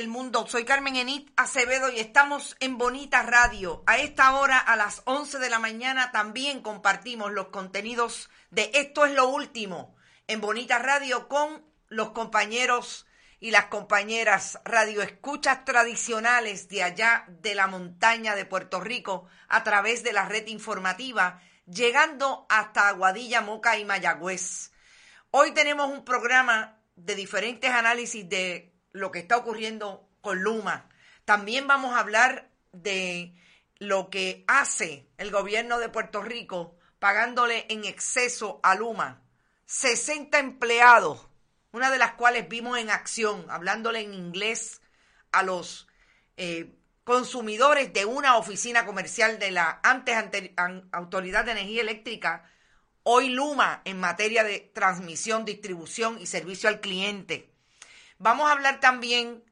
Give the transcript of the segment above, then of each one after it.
Saludos, soy Carmen Enit Acevedo y estamos en Bonita Radio. A esta hora, a las 11 de la mañana, también compartimos los contenidos de Esto es lo último en Bonita Radio con los compañeros y las compañeras radioescuchas tradicionales de allá de la montaña de Puerto Rico a través de la red informativa, llegando hasta Aguadilla, Moca y Mayagüez. Hoy tenemos un programa de diferentes análisis de lo que está ocurriendo con Luma. También vamos a hablar de lo que hace el gobierno de Puerto Rico pagándole en exceso a Luma. 60 empleados, una de las cuales vimos en acción, hablándole en inglés a los eh, consumidores de una oficina comercial de la antes Autoridad de Energía Eléctrica, hoy Luma en materia de transmisión, distribución y servicio al cliente. Vamos a hablar también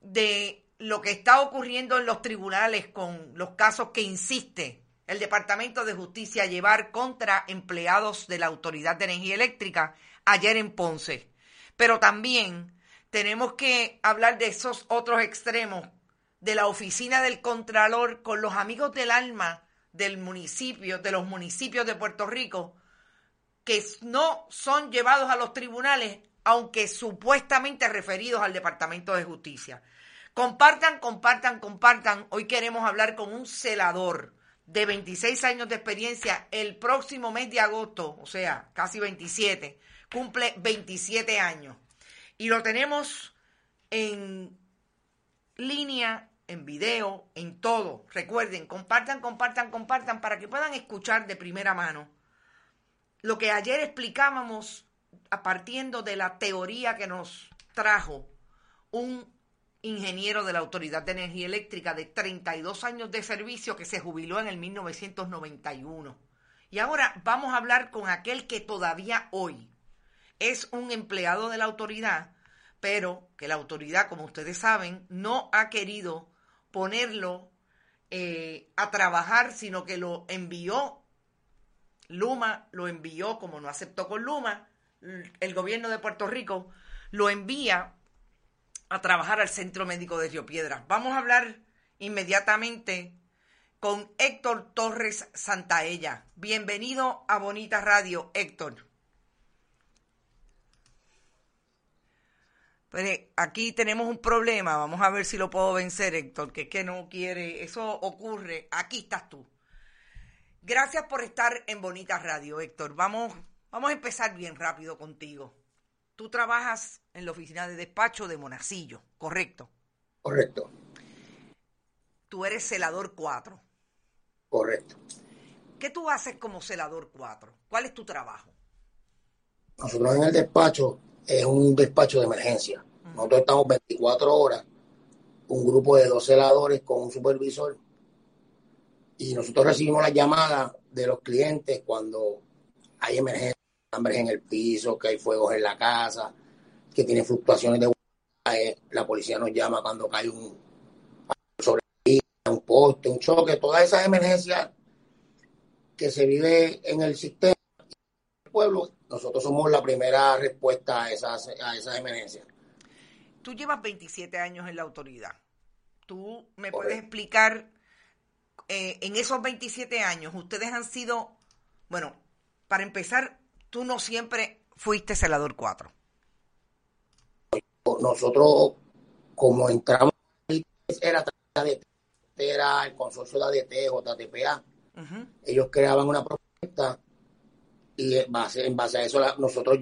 de lo que está ocurriendo en los tribunales con los casos que insiste el Departamento de Justicia a llevar contra empleados de la Autoridad de Energía Eléctrica ayer en Ponce. Pero también tenemos que hablar de esos otros extremos de la oficina del Contralor con los amigos del alma del municipio, de los municipios de Puerto Rico, que no son llevados a los tribunales aunque supuestamente referidos al Departamento de Justicia. Compartan, compartan, compartan. Hoy queremos hablar con un celador de 26 años de experiencia. El próximo mes de agosto, o sea, casi 27, cumple 27 años. Y lo tenemos en línea, en video, en todo. Recuerden, compartan, compartan, compartan para que puedan escuchar de primera mano lo que ayer explicábamos partiendo de la teoría que nos trajo un ingeniero de la Autoridad de Energía Eléctrica de 32 años de servicio que se jubiló en el 1991. Y ahora vamos a hablar con aquel que todavía hoy es un empleado de la autoridad, pero que la autoridad, como ustedes saben, no ha querido ponerlo eh, a trabajar, sino que lo envió, Luma lo envió, como no aceptó con Luma, el gobierno de Puerto Rico lo envía a trabajar al Centro Médico de Río Piedras. Vamos a hablar inmediatamente con Héctor Torres Santaella. Bienvenido a Bonita Radio, Héctor. Pues aquí tenemos un problema, vamos a ver si lo puedo vencer, Héctor, que es que no quiere, eso ocurre, aquí estás tú. Gracias por estar en Bonita Radio, Héctor. Vamos Vamos a empezar bien rápido contigo. Tú trabajas en la oficina de despacho de Monacillo, ¿correcto? Correcto. Tú eres celador 4. Correcto. ¿Qué tú haces como celador 4? ¿Cuál es tu trabajo? Nosotros en el despacho es un despacho de emergencia. Nosotros estamos 24 horas, un grupo de dos celadores con un supervisor, y nosotros recibimos la llamada de los clientes cuando hay emergencia hambres en el piso, que hay fuegos en la casa, que tiene fluctuaciones de la policía nos llama cuando cae un sobre un poste, un choque, todas esas emergencias que se vive en el sistema del pueblo, nosotros somos la primera respuesta a esas, a esas emergencias. Tú llevas 27 años en la autoridad. ¿Tú me puedes explicar, eh, en esos 27 años, ustedes han sido, bueno, para empezar, tú no siempre fuiste celador 4. Nosotros, como entramos, era, era el consorcio de ADT, JTPA. Ellos creaban una propuesta y en base, en base a eso nosotros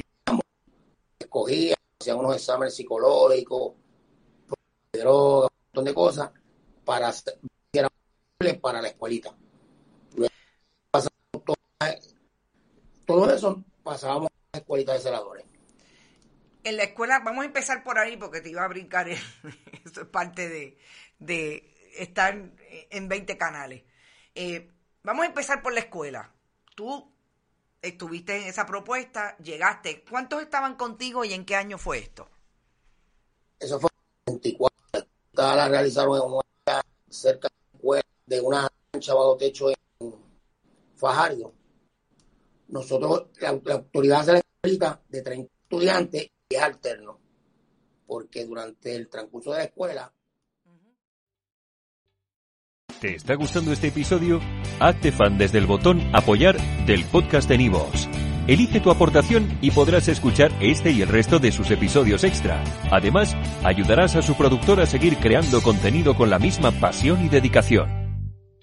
escogíamos, hacíamos unos exámenes psicológicos, de drogas, un montón de cosas para para la escuelita. Todo eso pasábamos a la escuelita de celadores. En la escuela, vamos a empezar por ahí porque te iba a brincar, eso es parte de, estar en 20 canales. Eh, vamos a empezar por la escuela. Tú estuviste en esa propuesta, llegaste. ¿Cuántos estaban contigo y en qué año fue esto? Eso fue en 24. La realizaron en una cerca de una cancha bajo techo en Fajardo nosotros, la, autoridad hace la escuelita de 30 estudiantes y es alterno, porque durante el transcurso de la escuela ¿Te está gustando este episodio? Hazte fan desde el botón Apoyar del podcast de Nivos. Elige tu aportación y podrás escuchar este y el resto de sus episodios extra. Además, ayudarás a su productor a seguir creando contenido con la misma pasión y dedicación.